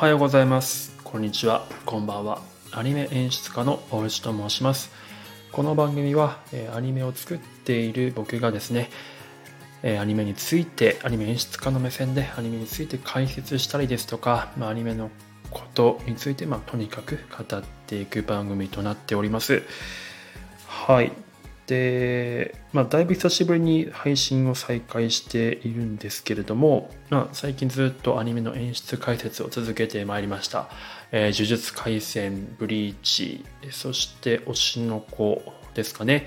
はようございます。こんにちは。こんばんは。アニメ演出家の大内と申します。この番組はえアニメを作っている僕がですねえアニメについてアニメ演出家の目線でアニメについて解説したりですとか、まあ、アニメのことについて、まあ、とにかく語っていく番組となっております。はい。で、まあ、だいぶ久しぶりに配信を再開しているんですけれども、まあ、最近ずっとアニメの演出解説を続けてまいりました。えー、呪術廻戦、ブリーチ、そして推しの子ですかね。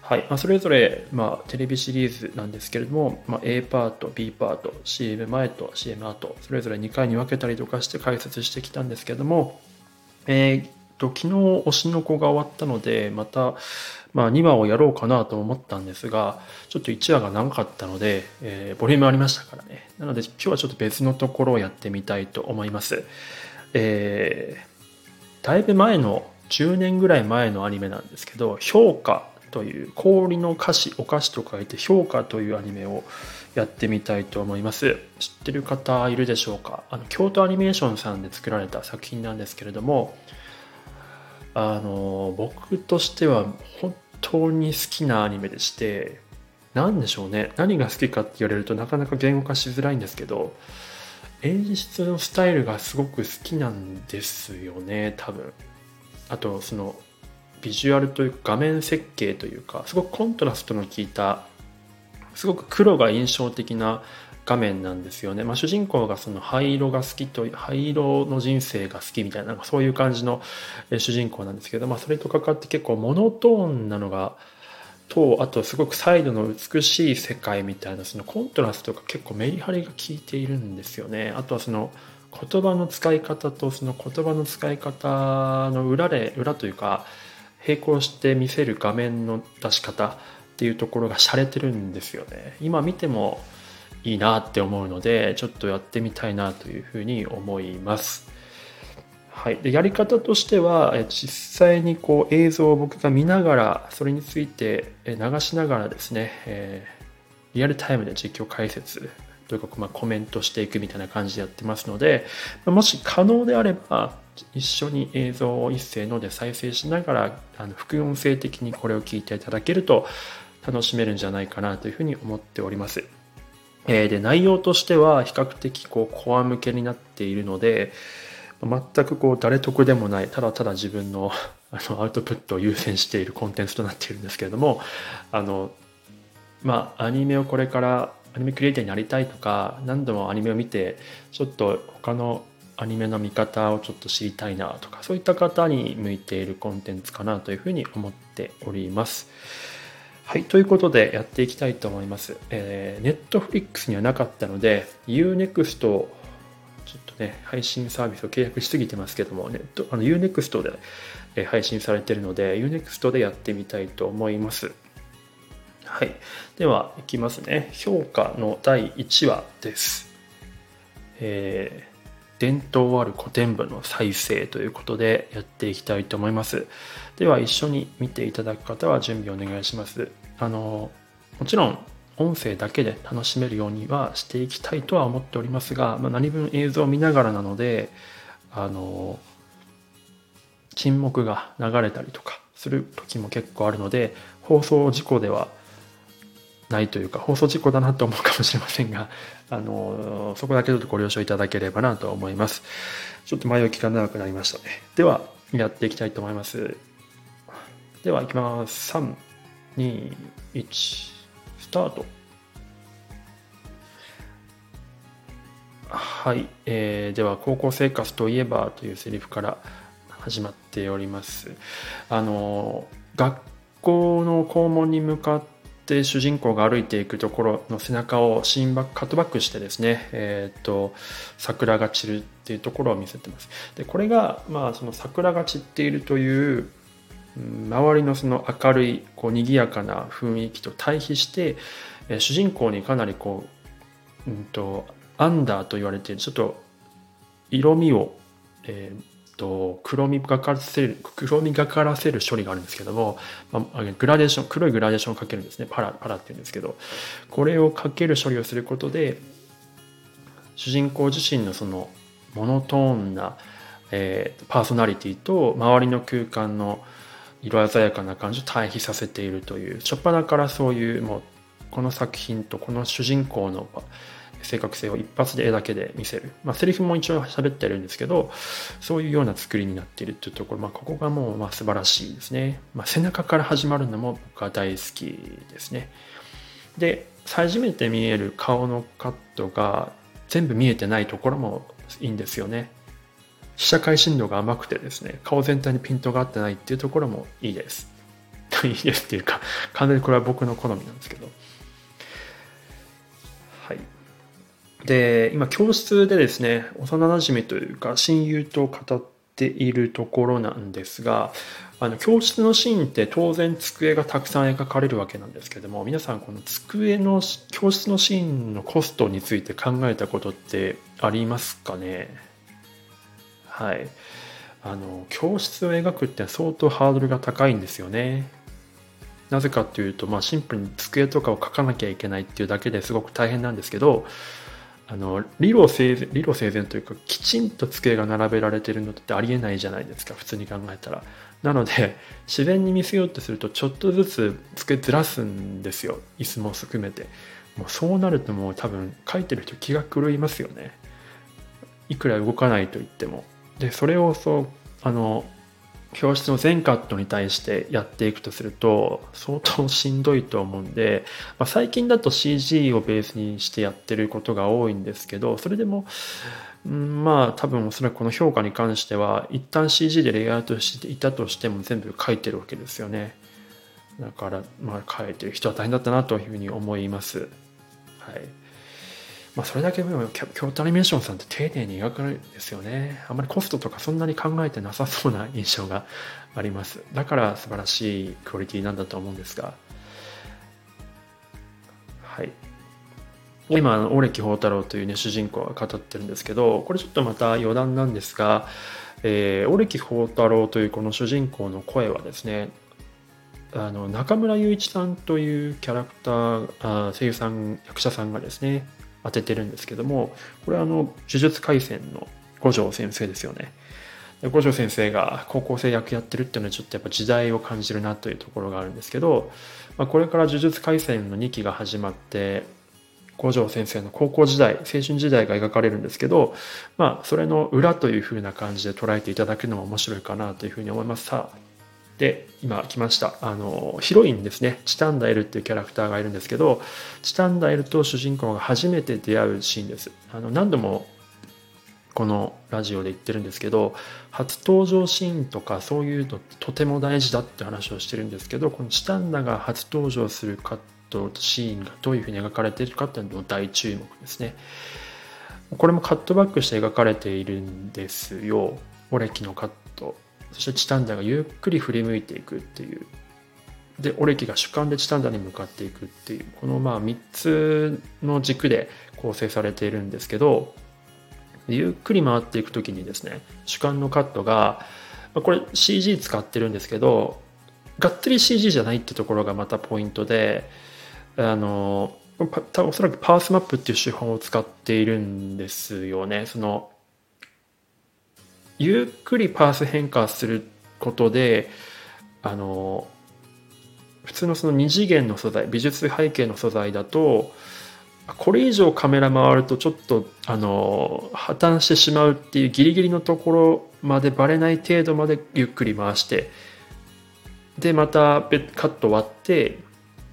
はいまあ、それぞれ、まあ、テレビシリーズなんですけれども、まあ、A パート、B パート、CM 前と CM 後、それぞれ2回に分けたりとかして解説してきたんですけれども、えー、と昨日推しの子が終わったので、また、まあ、2話をやろうかなと思ったんですが、ちょっと1話が長かったので、えー、ボリュームありましたからね。なので今日はちょっと別のところをやってみたいと思います。えー、だいぶ前の、10年ぐらい前のアニメなんですけど、評価という氷の菓子、お菓子と書いて評価というアニメをやってみたいと思います。知ってる方いるでしょうか？あの京都アニメーションさんで作られた作品なんですけれども、あの僕としては本当に好きなアニメでして何でしょうね。何が好きかって言われるとなかなか言語化しづらいんですけど演出のスタイルがすごく好きなんですよね多分。あとそのビジュアルというか画面設計というかすごくコントラストの効いたすごく黒が印象的な画面なんですよね、まあ、主人公がその灰色が好きと灰色の人生が好きみたいなそういう感じの主人公なんですけど、まあ、それとかかって結構モノトーンなのがとあとすごくサイドの美しい世界みたいなそのコントラストが結構メリハリが効いているんですよね。あとはその言葉の使い方とその言葉の使い方の裏で裏というか並行して見せる画面の出し方っていうところが洒落てるんですよね。今見てもいいなって思うのでちょっとやってみたいなというふうに思います。はい、でやり方としては実際にこう映像を僕が見ながらそれについて流しながらですね、えー、リアルタイムで実況解説というか、まあ、コメントしていくみたいな感じでやってますのでもし可能であれば一緒に映像を一斉ので再生しながらあの副音声的にこれを聞いていただけると楽しめるんじゃないかなというふうに思っております。えー、で内容としては比較的こうコア向けになっているので全くこう誰得でもないただただ自分のあのアウトプットを優先しているコンテンツとなっているんですけれどもあのまあアニメをこれからアニメクリエイターになりたいとか何度もアニメを見てちょっと他のアニメの見方をちょっと知りたいなとかそういった方に向いているコンテンツかなというふうに思っております。はい、ということでやっていきたいと思います。えー、Netflix にはなかったので、Unext、ちょっとね、配信サービスを契約しすぎてますけども、ネットあの Unext で配信されてるので、Unext でやってみたいと思います。はい。では、いきますね。評価の第1話です。えー、伝統ある古典部の再生ということでやっていきたいと思います。では、一緒に見ていただく方は準備お願いします。あのもちろん音声だけで楽しめるようにはしていきたいとは思っておりますが、まあ、何分映像を見ながらなのであの沈黙が流れたりとかする時も結構あるので放送事故ではないというか放送事故だなと思うかもしれませんがあのそこだけちょっとご了承いただければなと思います。ちょっと前置きが長くなりましたね。ではやっていきたいと思います。では行きます。3 2、1、スタート。はい、えー、では高校生活といえばというセリフから始まっております。あの学校の校門に向かって主人公が歩いていくところの背中をシーンバックカットバックしてですね、えーと、桜が散るっていうところを見せてます。でこれが、まあ、その桜が散っているという周りのその明るいこう賑やかな雰囲気と対比して、え主人公にかなりこう、うんと、アンダーと言われてちょっと色味を、えー、と黒みがからせる黒みがからせる処理があるんですけども、まあ、グラデーション黒いグラデーションをかけるんですね。パラパラっていうんですけどこれをかける処理をすることで主人公自身のそのモノトーンな、えー、パーソナリティと周りの空間の色鮮やかな感じを対比させているという初っ端からそういうもうこの作品とこの主人公の正確性を一発で絵だけで見せる。まあ、セリフも一応喋ってるんですけど、そういうような作りになっているっていうところ、まあ、ここがもうまあ素晴らしいですね。まあ、背中から始まるのも僕は大好きですね。で、初めて見える顔のカットが全部見えてないところもいいんですよね。被写界深度が甘くてですね、顔全体にピントが合ってないっていうところもいいです。いいですっていうか、完全にこれは僕の好みなんですけど。はい。で、今教室でですね、幼馴染というか親友と語っているところなんですが、あの教室のシーンって当然机がたくさん描かれるわけなんですけども皆さんこの机の教室のシーンのコストについて考えたことってありますかね？はい。あの教室を描くって相当ハードルが高いんですよね。なぜかっていうと、まあ、シンプルに机とかを描かなきゃいけないっていうだけですごく大変なんですけどあの理路整然理路整然というかきちんと机が並べられてるのってありえないじゃないですか普通に考えたら。なので自然に見せようとするとちょっとずつ机ずらすんですよ椅子も含めて。もうそうなるともう多分書いてる人気が狂いますよね。いくら動かないと言っても。でそれをそうあの教室の全カットに対してやっていくとすると相当しんどいと思うんで、まあ、最近だと CG をベースにしてやってることが多いんですけどそれでもまあ多分おそらくこの評価に関しては一旦 CG でレイアウトしていたとしても全部書いてるわけですよね。だからまあ書いてる人は大変だったなというふうに思います。はい。まあそれだけ京都アニメーションさんって丁寧に描かれるんですよね。あまりコストとかそんなに考えてなさそうな印象があります。だから素晴らしいクオリティなんだと思うんですが。はい。今、オレキ宝太郎というね、主人公が語ってるんですけど、これちょっとまた余談なんですが、えー、オレキ宝太郎というこの主人公の声はですね、あの中村雄一さんというキャラクターあ声優さん役者さんがですね当ててるんですけどもこれはあの呪術廻戦の五条先生ですよね。五条先生が高校生役やってるっていうのはちょっとやっぱ時代を感じるなというところがあるんですけど、まあ、これから呪術廻戦の2期が始まって五条先生の高校時代青春時代が描かれるんですけどまあそれの裏というふうな感じで捉えていただくのも面白いかなというふうに思います。さあで今来ました。あのヒロインですね。チタンダエルっていうキャラクターがいるんですけどチタンダエルと主人公が初めて出会うシーンです。あの何度もこのラジオで言ってるんですけど初登場シーンとかそういうのってとても大事だって話をしてるんですけどこのチタンダが初登場するカットシーンがどういうふうに描かれてるかっていうのも大注目ですね。これもカットバックして描かれているんですよ。オレキのカッそしてチタンダがゆっくり振り向いていくっていう。でオレキが主観でチタンダに向かっていくっていう。このまあ3つの軸で構成されているんですけどゆっくり回っていく時にですね主観のカットがこれ CG 使ってるんですけどがっつり CG じゃないってところがまたポイントであのおそらくパースマップっていう手法を使っているんですよね。そのゆっくりパース変化することであの普通のその2次元の素材美術背景の素材だとこれ以上カメラ回るとちょっとあの破綻してしまうっていうギリギリのところまでバレない程度までゆっくり回してでまたカット割って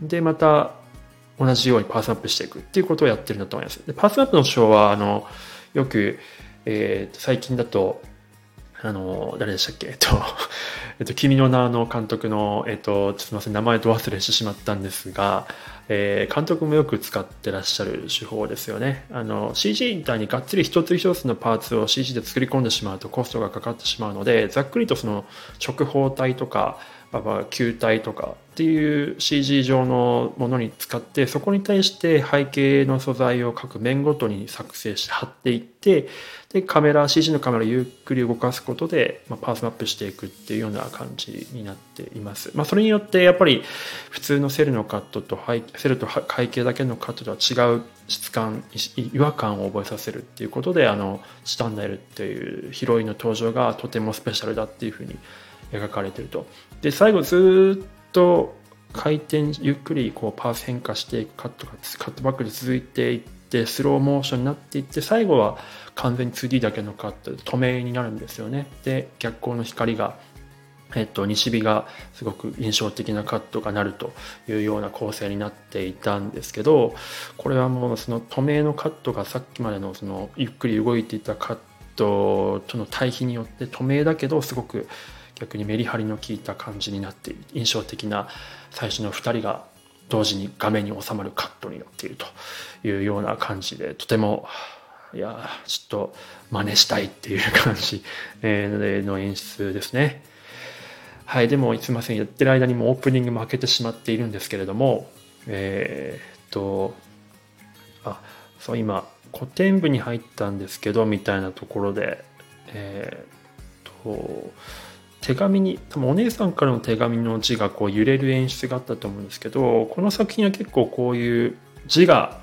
でまた同じようにパースアップしていくっていうことをやってるんだと思います。でパースアップの手法はあのよく、えー、最近だとあの、誰でしたっけ？えっと、えっと、君の名の監督の、えっと、すみません、名前と忘れしてしまったんですが、えー、監督もよく使ってらっしゃる手法ですよね。あの、CG みたいにがっつり一つ一つのパーツを CG で作り込んでしまうとコストがかかってしまうので、ざっくりとその直方体とか、まあ、球体とかっていう CG 上のものに使ってそこに対して背景の素材を各面ごとに作成して貼っていってでカメラ CG のカメラをゆっくり動かすことで、まあ、パースマップしていくっていうような感じになっています、まあ、それによってやっぱり普通のセルのカットとセルと背景だけのカットとは違う質感違和感を覚えさせるっていうことであの千反田えるっていうヒロインの登場がとてもスペシャルだっていうふうに描かれてると。で最後ずっと回転ゆっくりこうパース変化していくカットがカットバックで続いていってスローモーションになっていって最後は完全に 2D だけのカットで透明になるんですよね。で逆光の光がえっと、西日がすごく印象的なカットがなるというような構成になっていたんですけどこれはもうその透明のカットがさっきまでのそのゆっくり動いていたカットとの対比によって透明だけどすごく逆にメリハリの効いた感じになって印象的な最初の2人が同時に画面に収まるカットになっているというような感じでとてもいやちょっと真似したいっていう感じの演出ですね。はい、でもすいませんやってる間にもオープニングも開けてしまっているんですけれどもえー、っとあそう今古典部に入ったんですけどみたいなところでえー、っと手紙に多分お姉さんからの手紙の字がこう揺れる演出があったと思うんですけどこの作品は結構こういう字が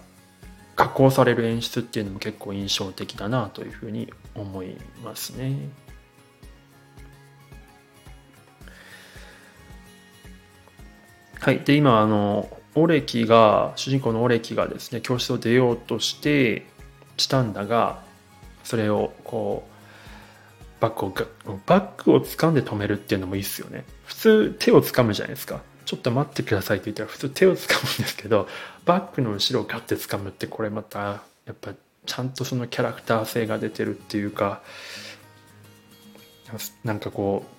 加工される演出っていうのも結構印象的だなというふうに思いますね。はい、で今あのオレキが主人公のオレキがですね教室を出ようとしてチタンダがそれをこうバッグをバッグを掴んで止めるっていうのもいいっすよね。普通手を掴むじゃないですか。ちょっと待ってくださいって言ったら普通手を掴むんですけどバッグの後ろをガッて掴むってこれまたやっぱちゃんとそのキャラクター性が出てるっていうかなんかこう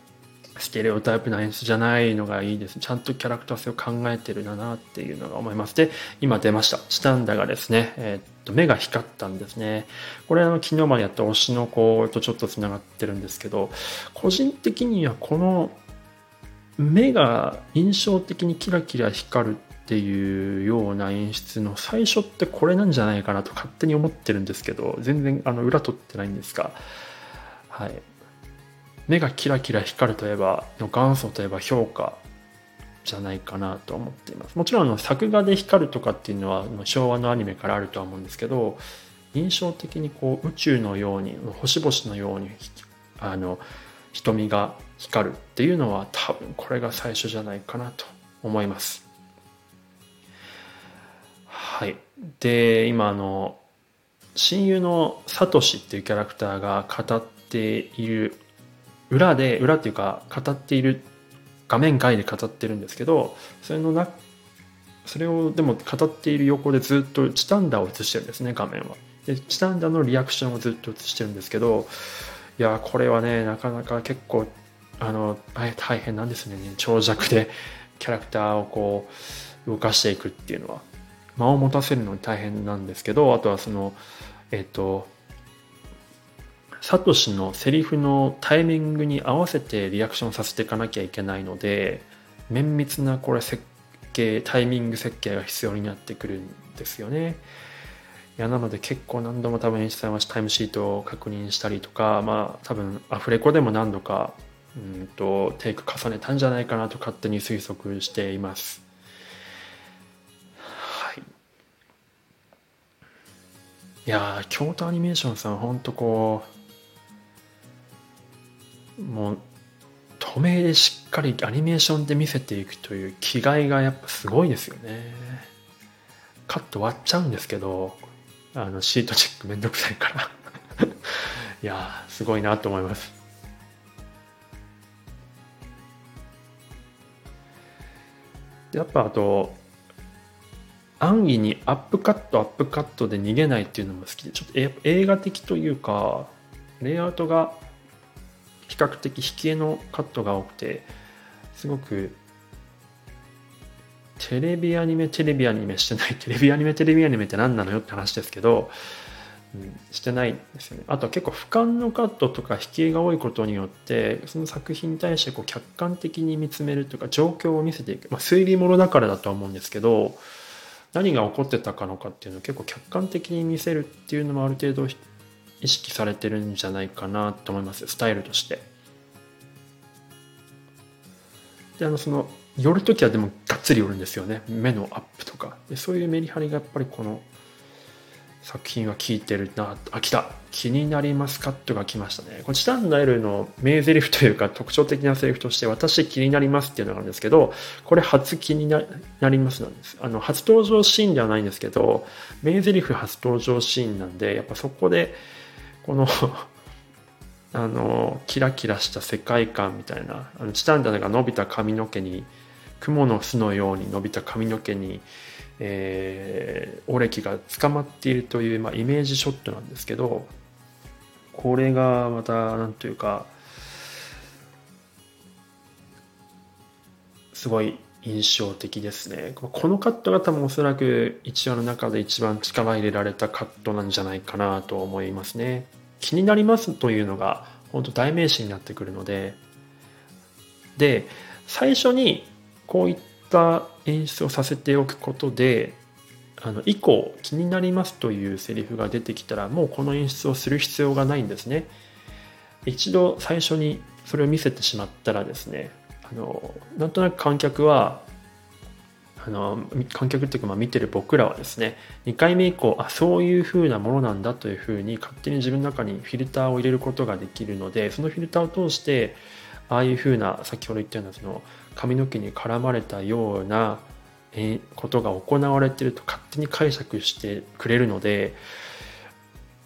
ステレオタイプな演出じゃないのがいいです。ちゃんとキャラクター性を考えてるんだなっていうのが思います。で、今出ました。チタンダがですね、えー、っと、目が光ったんですね。これあの、昨日までやった推しの子とちょっと繋がってるんですけど、個人的にはこの目が印象的にキラキラ光るっていうような演出の最初ってこれなんじゃないかなと勝手に思ってるんですけど、全然あの裏取ってないんですが、はい。目がキラキラ光るといえばの元祖といえば評価じゃないかなと思っています。もちろんあの作画で光るとかっていうのは昭和のアニメからあるとは思うんですけど印象的にこう宇宙のように星々のようにあの瞳が光るっていうのは多分これが最初じゃないかなと思います。はい。で今あの親友のサトシっていうキャラクターが語っている裏で裏っていうか語っている画面外で語ってるんですけどそれのなそれをでも語っている横でずっとチタンダを映してるんですね画面は。でチタンダのリアクションをずっと映してるんですけどいやこれはねなかなか結構あの大変なんですね長尺でキャラクターをこう動かしていくっていうのは間を持たせるのに大変なんですけどあとはそのえっ、とサトシのセリフのタイミングに合わせてリアクションさせていかなきゃいけないので綿密なこれ設計タイミング設計が必要になってくるんですよね。いやなので結構何度も多分演出さんはタイムシートを確認したりとかまあ多分アフレコでも何度かうんとテイク重ねたんじゃないかなと勝手に推測しています。い。いや京都アニメーションさんほんとこうもう透明でしっかりアニメーションで見せていくという気概がやっぱすごいですよね。カット割っちゃうんですけどあのシートチェックめんどくさいから。いやすごいなと思います。やっぱあと安易にアップカットアップカットで逃げないっていうのも好きでちょっと映画的というかレイアウトが比較的引き絵のカットが多くてすごくテレビアニメテレビアニメしてない テレビアニメテレビアニメって何なのよって話ですけどうん、してないですよね。あとは結構俯瞰のカットとか引き絵が多いことによってその作品に対してこう客観的に見つめるというか状況を見せていく、まあ、推理ものだからだとは思うんですけど何が起こってたかのかっていうのを結構客観的に見せるっていうのもある程度意識されてるんじゃないかなと思います。スタイルとして。であのその寄る時はでもがっつり寄るんですよね。目のアップとか。でそういうメリハリがやっぱりこの作品は効いてるなあ来た。気になりますカットが来ましたね。これチタンダエルの名台詞というか特徴的なセリフとして私気になりますっていうのがあるんですけどこれ初気になりますなんです。あの初登場シーンではないんですけど名台詞初登場シーンなんでやっぱそこでこの あのキラキラした世界観みたいなあのチタンダが伸びた髪の毛に雲の巣のように伸びた髪の毛にえー、オレキが捕まっているという、まあ、イメージショットなんですけどこれがまた何というかすごい印象的ですね。このカットが多分おそらく1話の中で一番力入れられたカットなんじゃないかなと思いますね。気になりますというのが本当代名詞になってくるので。で最初にこういった演出をさせておくことであの以降気になりますというセリフが出てきたらもうこの演出をする必要がないんですね。一度最初にそれを見せてしまったらですねあのなんとなく観客はあの観客っていうかまあ見てる僕らはですね2回目以降あそういう風なものなんだという風に勝手に自分の中にフィルターを入れることができるのでそのフィルターを通してああいう風な先ほど言ったようなその髪の毛に絡まれたようなことが行われてると勝手に解釈してくれるので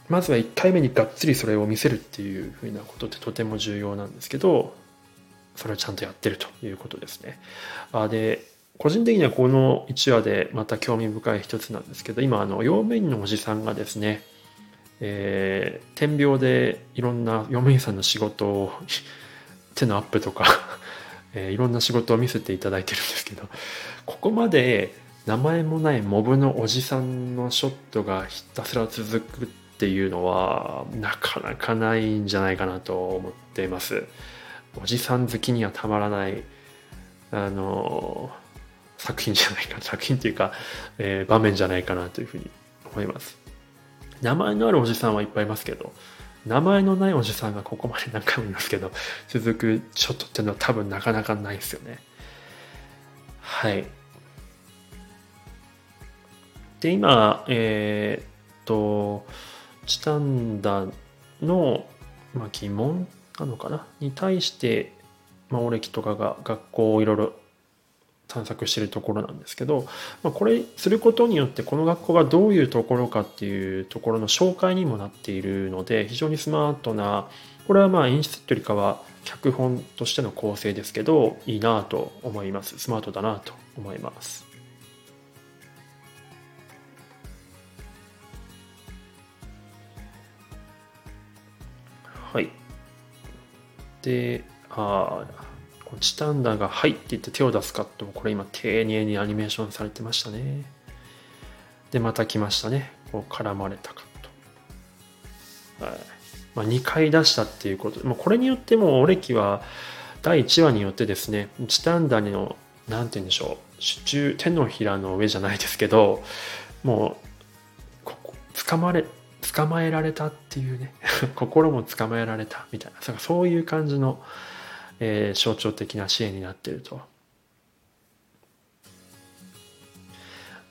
まずは1回目にがっつりそれを見せるっていうふうなことってとても重要なんですけどそれをちゃんとやってるということですね。あで個人的にはこの1話でまた興味深い一つなんですけど今あの用務員のおじさんがですね、えー、点描でいろんな用務員さんの仕事を手のアップとか えー、いろんな仕事を見せていただいてるんですけどここまで名前もないモブのおじさんのショットがひたすら続くっていうのはなかなかないんじゃないかなと思っていますおじさん好きにはたまらないあの作品じゃないか 作品っていうか、えー、場面じゃないかなというふうに思います名前のあるおじさんはいっぱいいますけど名前のないおじさんがここまで何回も言いますけど、続くショットっていうのは多分なかなかないですよね。はい。で、今、えー、っと、チタンダの、まあ、疑問なのかな？に対して、まあ、オレキとかが学校をいろいろ探索しているところなんですけど、まあ、これすることによってこの学校がどういうところかっていうところの紹介にもなっているので非常にスマートなこれはまあ演出というよりかは脚本としての構成ですけどいいなと思います。スマートだなと思います。はい。でああチタンダが「はい」って言って手を出すカットもこれ今丁寧にアニメーションされてましたね。でまた来ましたね。こう絡まれたカット。はい。まあ、2回出したっていうこと。もうこれによってもオレキは第1話によってですねチタンダの何て言うんでしょう。手中手のひらの上じゃないですけどもうここ掴まれ捕まえられたっていうね 心も捕まえられたみたいなそういう感じのえー、象徴的な支援になっていると。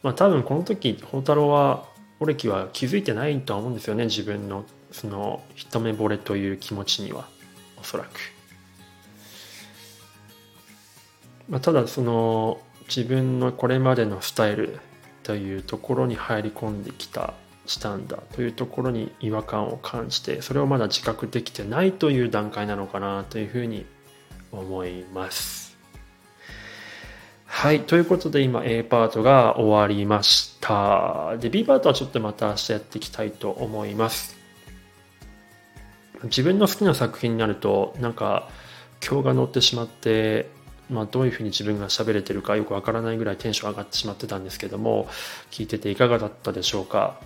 まあ多分この時宝太郎はオレキは気づいてないとは思うんですよね自分のその一目惚れという気持ちにはおそらく。まあ、ただその自分のこれまでのスタイルというところに入り込んできたしたんだというところに違和感を感じてそれをまだ自覚できてないという段階なのかなというふうに思います。はい。ということで今 A パートが終わりました。で、B パートはちょっとまた明日やっていきたいと思います。自分の好きな作品になると、なんか、今日が乗ってしまって、まあ、どういうふうに自分が喋れてるかよくわからないぐらいテンション上がってしまってたんですけども、聞いてていかがだったでしょうか？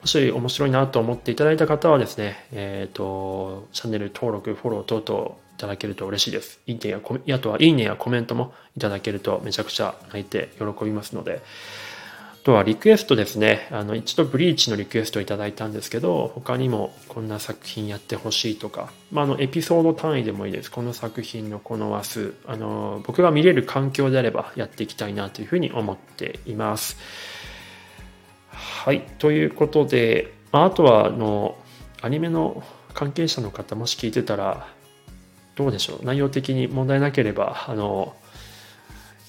もし面白いなと思っていただいた方はですね、えっ、ー、と、チャンネル登録、フォロー等々いただけると嬉しいです。いいねやコメ、あとはいいねやコメントもいただけるとめちゃくちゃ泣いて喜びますので、あとはリクエストですね。あの、一度ブリーチのリクエストをいただいたんですけど、他にもこんな作品やってほしいとか、まあ、あの、エピソード単位でもいいです。この作品のこの話数、あの、僕が見れる環境であればやっていきたいなというふうに思っています。はい。ということで、あ、とは、あの、アニメの関係者の方もし聞いてたら、どうでしょう？内容的に問題なければ、あの、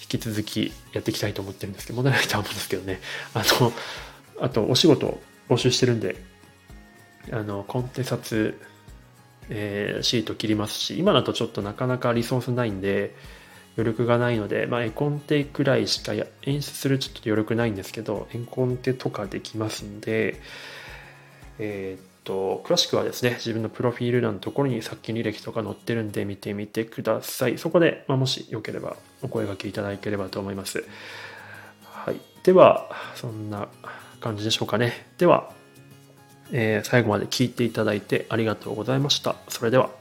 引き続きやっていきたいと思ってるんですけど、問題ないとは思うんですけどね。あの、あと、お仕事募集してるんで、あの、コンテサツ、えー、シート切りますし、今だとちょっとなかなかリソースないんで、余力がないので、まあ、絵コンテくらいしか演出するちょっと余力ないんですけど、絵コンテとかできますんで、えー、と、詳しくはですね、自分のプロフィール欄のところに作品履歴とか載ってるんで見てみてください。そこで、まあ、もしよければお声がけいただければと思います。はい。では、そんな感じでしょうかね。では、えー、最後まで聞いていただいてありがとうございました。それでは。